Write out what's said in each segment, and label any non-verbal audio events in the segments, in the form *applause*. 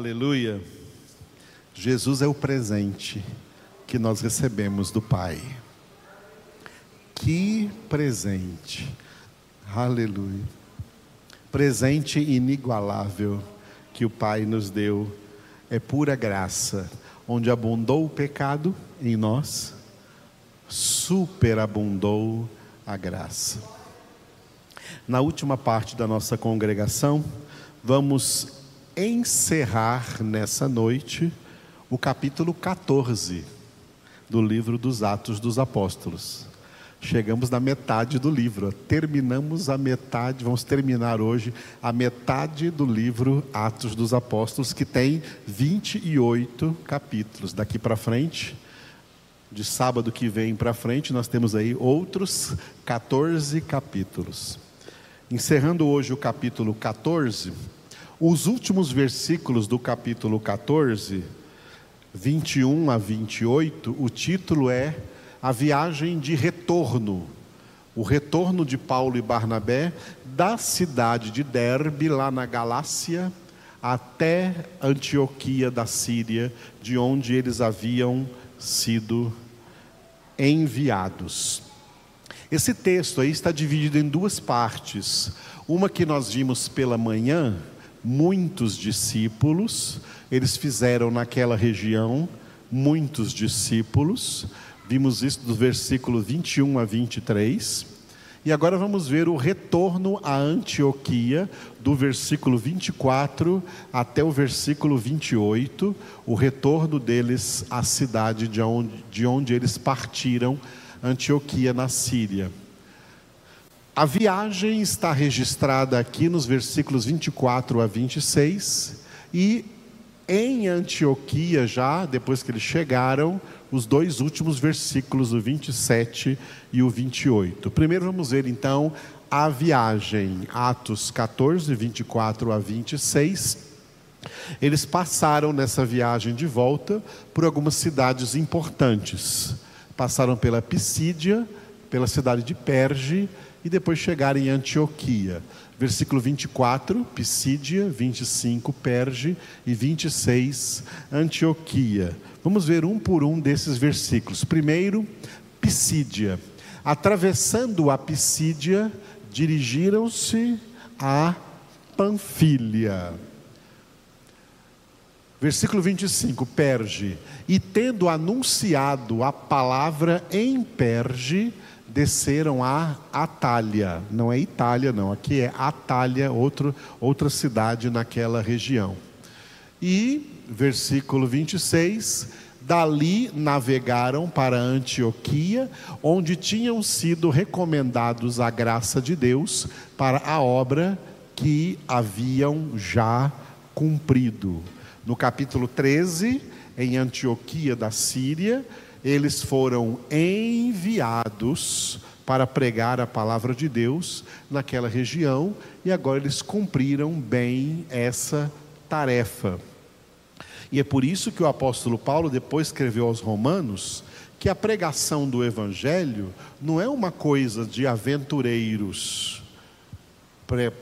Aleluia. Jesus é o presente que nós recebemos do Pai. Que presente. Aleluia. Presente inigualável que o Pai nos deu. É pura graça. Onde abundou o pecado em nós, superabundou a graça. Na última parte da nossa congregação, vamos encerrar nessa noite o capítulo 14 do livro dos Atos dos Apóstolos. Chegamos na metade do livro, terminamos a metade, vamos terminar hoje a metade do livro Atos dos Apóstolos, que tem 28 capítulos. Daqui para frente, de sábado que vem para frente, nós temos aí outros 14 capítulos. Encerrando hoje o capítulo 14, os últimos versículos do capítulo 14, 21 a 28, o título é A Viagem de Retorno. O retorno de Paulo e Barnabé da cidade de Derbe, lá na Galácia, até Antioquia da Síria, de onde eles haviam sido enviados. Esse texto aí está dividido em duas partes. Uma que nós vimos pela manhã, muitos discípulos, eles fizeram naquela região muitos discípulos, vimos isso do versículo 21 a 23. E agora vamos ver o retorno a Antioquia, do versículo 24 até o versículo 28, o retorno deles à cidade de onde, de onde eles partiram, Antioquia, na Síria. A viagem está registrada aqui nos versículos 24 a 26 e em Antioquia já, depois que eles chegaram, os dois últimos versículos, o 27 e o 28. Primeiro vamos ver então a viagem, Atos 14, 24 a 26. Eles passaram nessa viagem de volta por algumas cidades importantes. Passaram pela Pisídia, pela cidade de Perge e depois chegar em Antioquia. Versículo 24, Pisídia, 25, Perge e 26, Antioquia. Vamos ver um por um desses versículos. Primeiro, Pisídia. Atravessando a Pisídia, dirigiram-se a Panfilha. Versículo 25, Perge. E tendo anunciado a palavra em Perge, desceram a Atália. Não é Itália, não. Aqui é Atália, outro, outra cidade naquela região. E, versículo 26, dali navegaram para Antioquia, onde tinham sido recomendados à graça de Deus para a obra que haviam já cumprido. No capítulo 13, em Antioquia da Síria, eles foram enviados para pregar a palavra de Deus naquela região e agora eles cumpriram bem essa tarefa. E é por isso que o apóstolo Paulo depois escreveu aos Romanos que a pregação do evangelho não é uma coisa de aventureiros.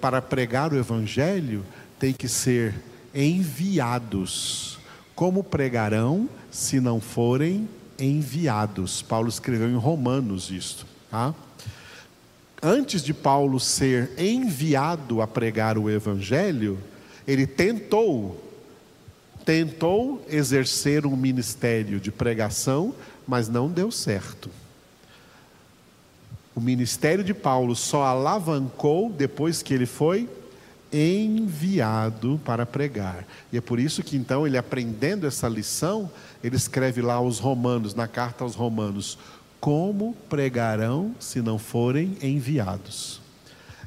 Para pregar o evangelho tem que ser enviados. Como pregarão se não forem enviados. Paulo escreveu em Romanos isto. Tá? Antes de Paulo ser enviado a pregar o evangelho, ele tentou tentou exercer um ministério de pregação, mas não deu certo. O ministério de Paulo só alavancou depois que ele foi enviado para pregar. E é por isso que então ele aprendendo essa lição, ele escreve lá aos Romanos, na carta aos Romanos, como pregarão se não forem enviados.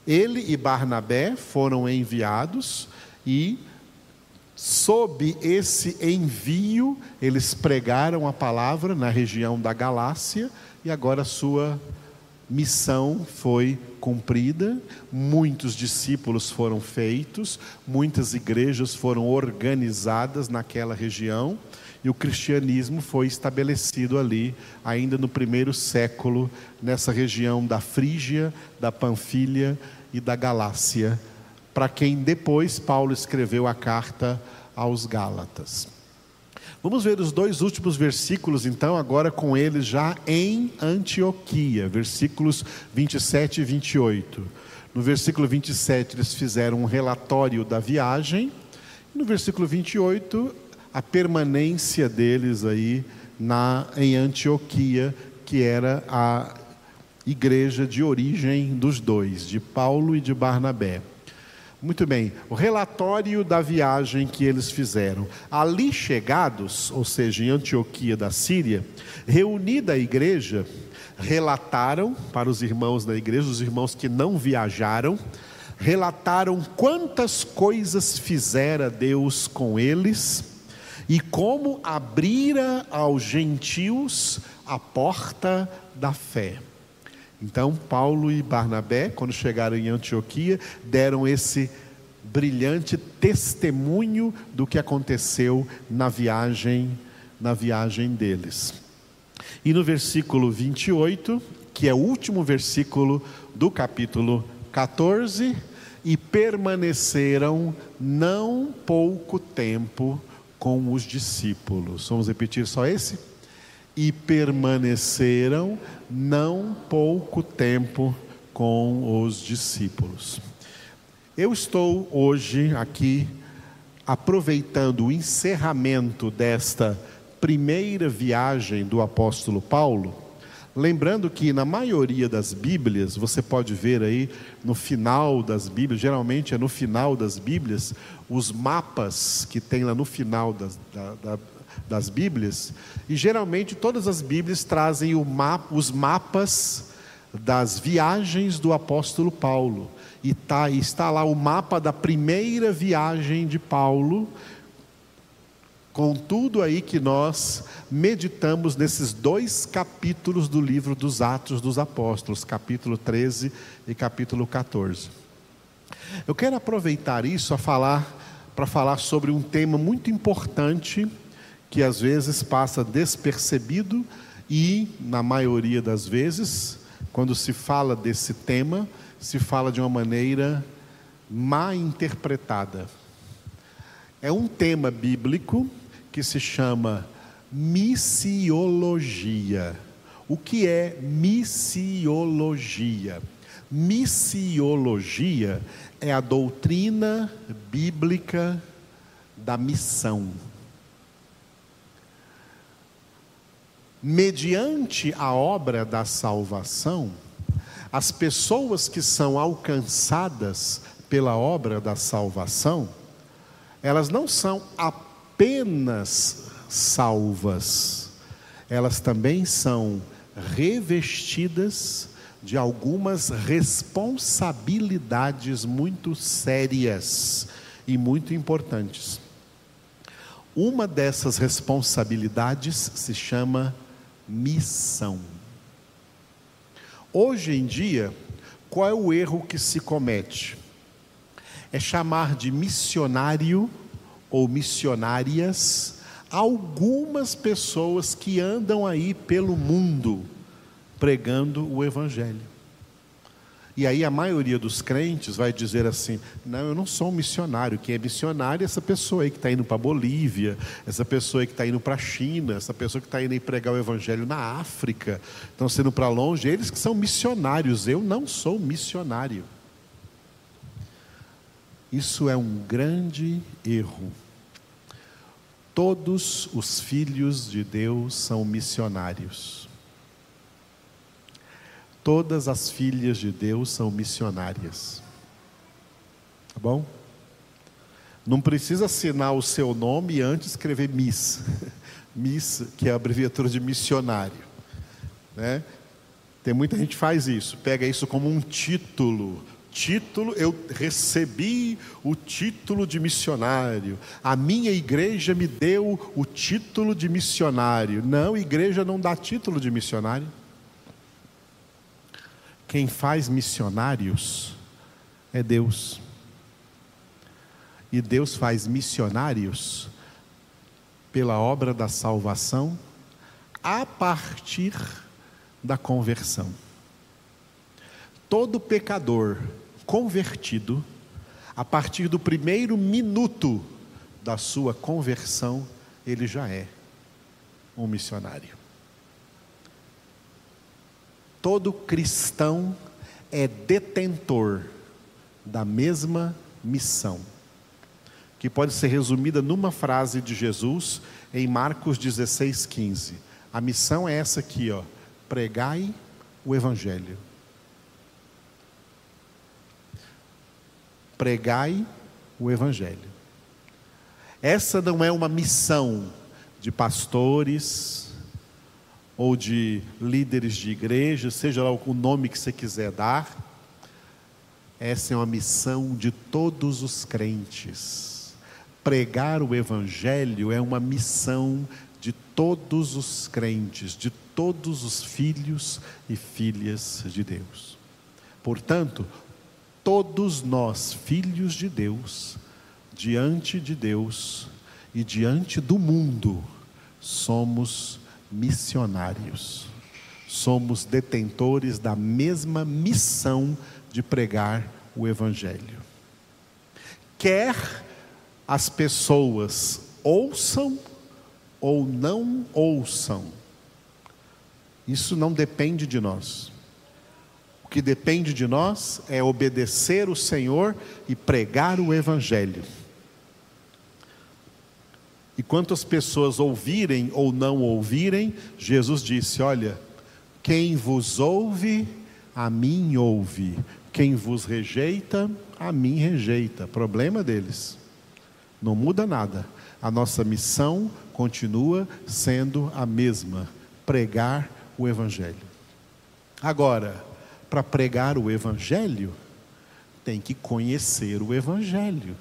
Ele e Barnabé foram enviados e sob esse envio, eles pregaram a palavra na região da Galácia e agora sua missão foi cumprida, muitos discípulos foram feitos, muitas igrejas foram organizadas naquela região e o cristianismo foi estabelecido ali, ainda no primeiro século, nessa região da Frígia, da Panfilha e da Galácia, para quem depois Paulo escreveu a carta aos Gálatas. Vamos ver os dois últimos versículos, então, agora com eles já em Antioquia, versículos 27 e 28. No versículo 27, eles fizeram um relatório da viagem, no versículo 28, a permanência deles aí na, em Antioquia, que era a igreja de origem dos dois, de Paulo e de Barnabé. Muito bem, o relatório da viagem que eles fizeram. Ali chegados, ou seja, em Antioquia da Síria, reunida a igreja, relataram para os irmãos da igreja, os irmãos que não viajaram, relataram quantas coisas fizera Deus com eles e como abrira aos gentios a porta da fé. Então, Paulo e Barnabé, quando chegaram em Antioquia, deram esse brilhante testemunho do que aconteceu na viagem, na viagem deles. E no versículo 28, que é o último versículo do capítulo 14, e permaneceram não pouco tempo com os discípulos. Vamos repetir só esse? E permaneceram não pouco tempo com os discípulos. Eu estou hoje aqui aproveitando o encerramento desta primeira viagem do apóstolo Paulo, lembrando que na maioria das Bíblias, você pode ver aí no final das Bíblias, geralmente é no final das Bíblias, os mapas que tem lá no final das, da, da, das Bíblias, e geralmente todas as Bíblias trazem os mapas das viagens do apóstolo Paulo. E tá, está lá o mapa da primeira viagem de Paulo, com tudo aí que nós meditamos nesses dois capítulos do livro dos Atos dos Apóstolos, capítulo 13 e capítulo 14. Eu quero aproveitar isso a falar para falar sobre um tema muito importante que às vezes passa despercebido e, na maioria das vezes, quando se fala desse tema, se fala de uma maneira mal interpretada. É um tema bíblico que se chama missiologia. O que é missiologia? Missiologia é a doutrina bíblica da missão. Mediante a obra da salvação, as pessoas que são alcançadas pela obra da salvação, elas não são apenas salvas, elas também são revestidas de algumas responsabilidades muito sérias e muito importantes. Uma dessas responsabilidades se chama missão. Hoje em dia, qual é o erro que se comete? É chamar de missionário ou missionárias algumas pessoas que andam aí pelo mundo pregando o Evangelho. E aí a maioria dos crentes vai dizer assim: não, eu não sou um missionário. Quem é missionário é essa pessoa aí que está indo para a Bolívia, essa pessoa aí que está indo para a China, essa pessoa que está indo aí pregar o Evangelho na África, estão sendo para longe, eles que são missionários. Eu não sou missionário. Isso é um grande erro. Todos os filhos de Deus são missionários. Todas as filhas de Deus são missionárias. Tá bom? Não precisa assinar o seu nome e antes escrever Miss. *laughs* Miss, que é a abreviatura de missionário. Né? Tem muita gente que faz isso, pega isso como um título. Título, eu recebi o título de missionário. A minha igreja me deu o título de missionário. Não, igreja não dá título de missionário. Quem faz missionários é Deus. E Deus faz missionários pela obra da salvação a partir da conversão. Todo pecador convertido, a partir do primeiro minuto da sua conversão, ele já é um missionário. Todo cristão é detentor da mesma missão, que pode ser resumida numa frase de Jesus em Marcos 16, 15. A missão é essa aqui, ó: pregai o Evangelho. Pregai o Evangelho. Essa não é uma missão de pastores ou de líderes de igreja, seja lá o nome que você quiser dar. Essa é uma missão de todos os crentes. Pregar o Evangelho é uma missão de todos os crentes, de todos os filhos e filhas de Deus. Portanto, todos nós, filhos de Deus, diante de Deus e diante do mundo, somos missionários. Somos detentores da mesma missão de pregar o Evangelho. Quer as pessoas ouçam ou não ouçam, isso não depende de nós. O que depende de nós é obedecer o Senhor e pregar o Evangelho. E quantas pessoas ouvirem ou não ouvirem, Jesus disse: Olha, quem vos ouve, a mim ouve, quem vos rejeita, a mim rejeita. Problema deles. Não muda nada. A nossa missão continua sendo a mesma: pregar o Evangelho. Agora, para pregar o Evangelho, tem que conhecer o Evangelho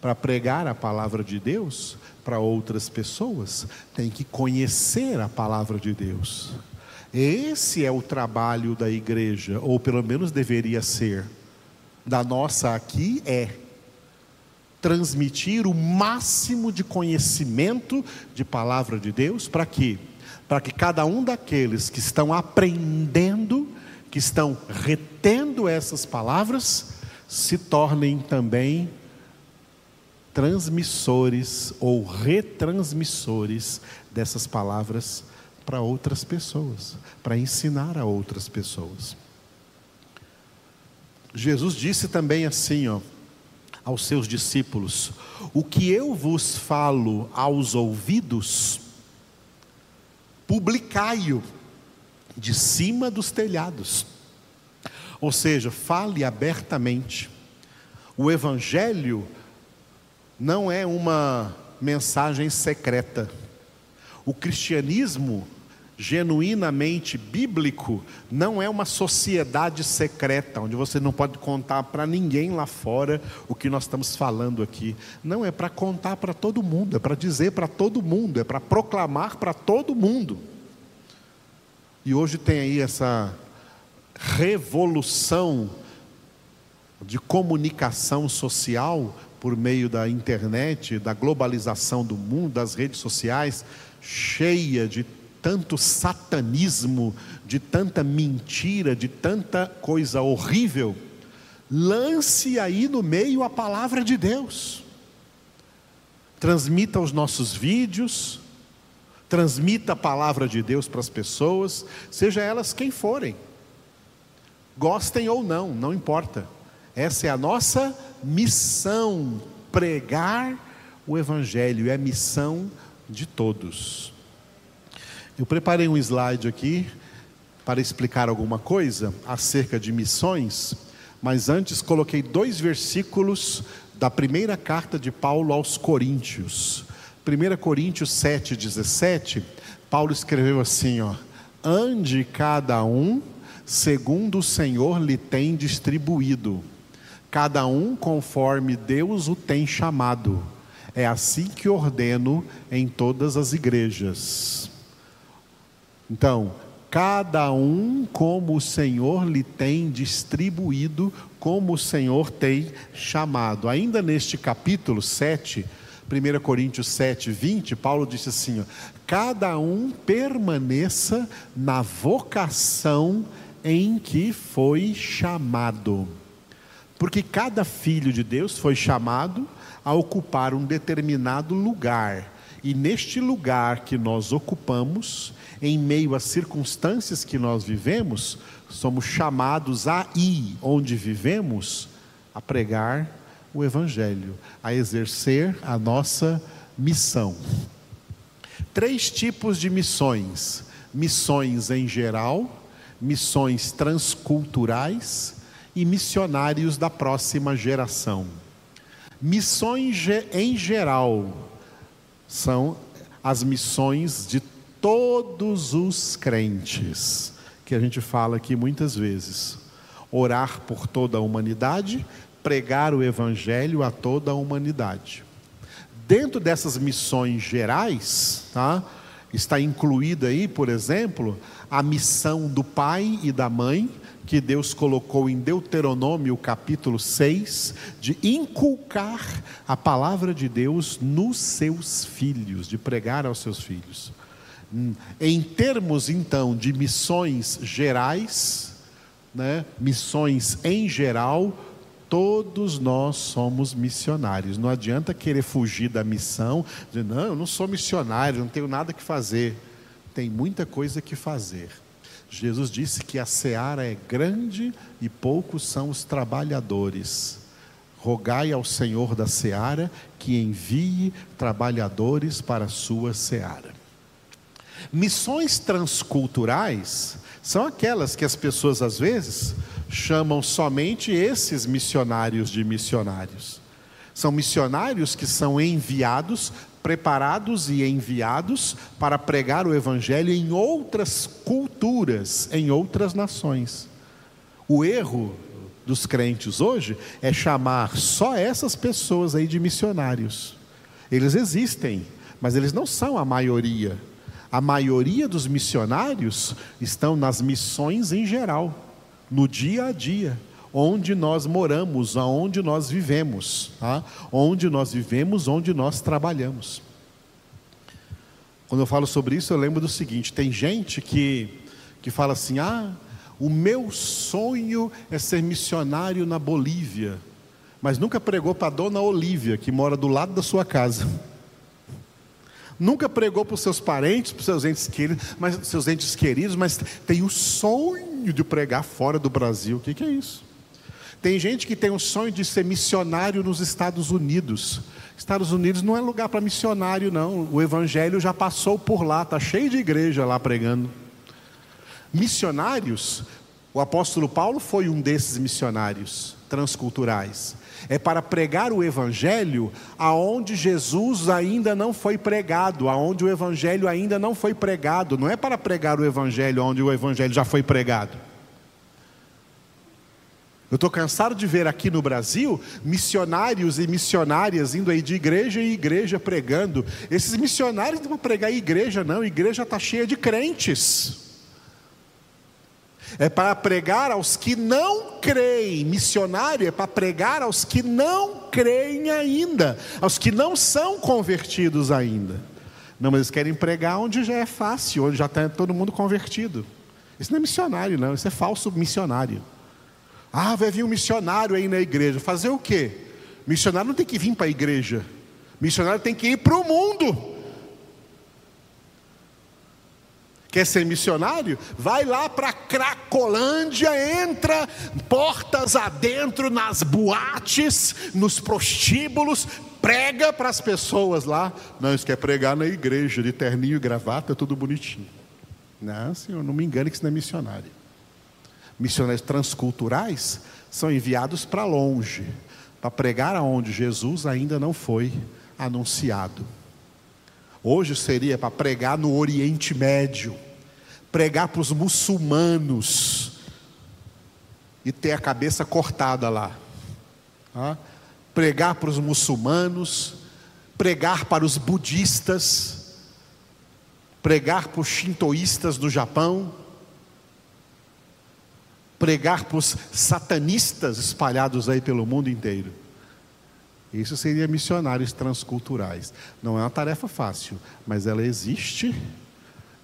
para pregar a palavra de Deus para outras pessoas, tem que conhecer a palavra de Deus. Esse é o trabalho da igreja, ou pelo menos deveria ser. Da nossa aqui é transmitir o máximo de conhecimento de palavra de Deus, para quê? Para que cada um daqueles que estão aprendendo, que estão retendo essas palavras, se tornem também transmissores ou retransmissores dessas palavras para outras pessoas, para ensinar a outras pessoas. Jesus disse também assim, ó, aos seus discípulos: O que eu vos falo aos ouvidos, publicai-o de cima dos telhados. Ou seja, fale abertamente. O evangelho não é uma mensagem secreta. O cristianismo genuinamente bíblico não é uma sociedade secreta, onde você não pode contar para ninguém lá fora o que nós estamos falando aqui. Não é para contar para todo mundo, é para dizer para todo mundo, é para proclamar para todo mundo. E hoje tem aí essa revolução de comunicação social por meio da internet, da globalização do mundo, das redes sociais, cheia de tanto satanismo, de tanta mentira, de tanta coisa horrível, lance aí no meio a palavra de Deus. Transmita os nossos vídeos, transmita a palavra de Deus para as pessoas, seja elas quem forem, gostem ou não, não importa. Essa é a nossa missão, pregar o Evangelho, é a missão de todos. Eu preparei um slide aqui para explicar alguma coisa acerca de missões, mas antes coloquei dois versículos da primeira carta de Paulo aos Coríntios. 1 Coríntios 7,17, Paulo escreveu assim: ó, ande cada um segundo o Senhor lhe tem distribuído cada um conforme Deus o tem chamado. É assim que ordeno em todas as igrejas. Então, cada um como o Senhor lhe tem distribuído, como o Senhor tem chamado. Ainda neste capítulo 7, 1 Coríntios 7, 20, Paulo disse assim: ó, cada um permaneça na vocação em que foi chamado. Porque cada filho de Deus foi chamado a ocupar um determinado lugar. E neste lugar que nós ocupamos, em meio às circunstâncias que nós vivemos, somos chamados a ir onde vivemos, a pregar o Evangelho, a exercer a nossa missão. Três tipos de missões: missões em geral, missões transculturais e missionários da próxima geração. Missões em geral são as missões de todos os crentes, que a gente fala aqui muitas vezes. Orar por toda a humanidade, pregar o evangelho a toda a humanidade. Dentro dessas missões gerais, tá? Está incluída aí, por exemplo, a missão do pai e da mãe, que Deus colocou em Deuteronômio capítulo 6, de inculcar a palavra de Deus nos seus filhos, de pregar aos seus filhos. Hum, em termos então de missões gerais, né, missões em geral, Todos nós somos missionários. Não adianta querer fugir da missão, dizer, não, eu não sou missionário, não tenho nada que fazer. Tem muita coisa que fazer. Jesus disse que a seara é grande e poucos são os trabalhadores. Rogai ao Senhor da seara que envie trabalhadores para a sua seara. Missões transculturais são aquelas que as pessoas às vezes chamam somente esses missionários de missionários. São missionários que são enviados, preparados e enviados para pregar o Evangelho em outras culturas, em outras nações. O erro dos crentes hoje é chamar só essas pessoas aí de missionários. Eles existem, mas eles não são a maioria. A maioria dos missionários estão nas missões em geral no dia a dia, onde nós moramos, aonde nós vivemos, tá? onde nós vivemos, onde nós trabalhamos. Quando eu falo sobre isso, eu lembro do seguinte: tem gente que, que fala assim, ah, o meu sonho é ser missionário na Bolívia, mas nunca pregou para a dona Olívia, que mora do lado da sua casa. Nunca pregou para os seus parentes, para os seus entes queridos, mas seus entes queridos, mas tem o sonho de pregar fora do Brasil. O que, que é isso? Tem gente que tem o sonho de ser missionário nos Estados Unidos. Estados Unidos não é lugar para missionário, não. O evangelho já passou por lá, está cheio de igreja lá pregando. Missionários, o apóstolo Paulo foi um desses missionários transculturais é para pregar o evangelho aonde Jesus ainda não foi pregado, aonde o evangelho ainda não foi pregado, não é para pregar o evangelho onde o evangelho já foi pregado. Eu estou cansado de ver aqui no Brasil missionários e missionárias indo aí de igreja em igreja pregando. Esses missionários não vão pregar igreja, não, a igreja está cheia de crentes é para pregar aos que não creem. Missionário é para pregar aos que não creem ainda, aos que não são convertidos ainda. Não, mas eles querem pregar onde já é fácil, onde já está todo mundo convertido. Isso não é missionário, não, isso é falso missionário. Ah, vai vir um missionário aí na igreja. Fazer o quê? Missionário não tem que vir para a igreja. Missionário tem que ir para o mundo. Quer ser missionário? Vai lá para Cracolândia, entra portas adentro nas boates, nos prostíbulos, prega para as pessoas lá. Não, isso quer pregar na igreja, de terninho e gravata, tudo bonitinho. Não, senhor, não me engane que isso não é missionário. Missionários transculturais são enviados para longe, para pregar aonde Jesus ainda não foi anunciado. Hoje seria para pregar no Oriente Médio pregar para os muçulmanos e ter a cabeça cortada lá. Pregar para os muçulmanos, pregar para os budistas, pregar para os shintoístas do Japão, pregar para os satanistas espalhados aí pelo mundo inteiro. Isso seria missionários transculturais. Não é uma tarefa fácil, mas ela existe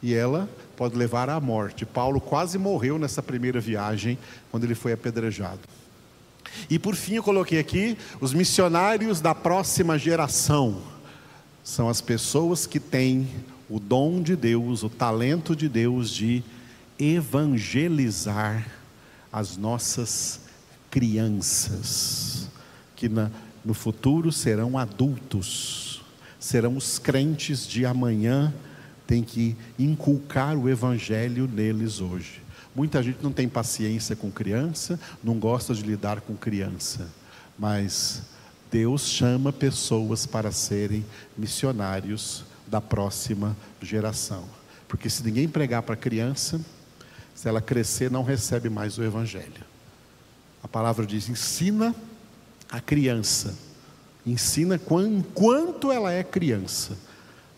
e ela pode levar à morte. Paulo quase morreu nessa primeira viagem, quando ele foi apedrejado. E por fim eu coloquei aqui os missionários da próxima geração. São as pessoas que têm o dom de Deus, o talento de Deus de evangelizar as nossas crianças, que na, no futuro serão adultos, serão os crentes de amanhã, tem que inculcar o evangelho neles hoje. Muita gente não tem paciência com criança, não gosta de lidar com criança, mas Deus chama pessoas para serem missionários da próxima geração. Porque se ninguém pregar para criança, se ela crescer, não recebe mais o Evangelho. A palavra diz: ensina a criança, ensina quanto ela é criança.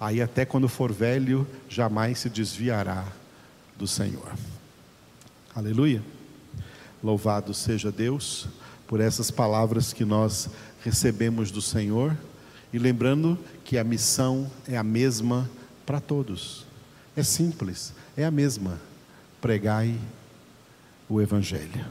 Aí, até quando for velho, jamais se desviará do Senhor. Aleluia. Louvado seja Deus por essas palavras que nós recebemos do Senhor e lembrando que a missão é a mesma para todos. É simples, é a mesma. Pregai o Evangelho.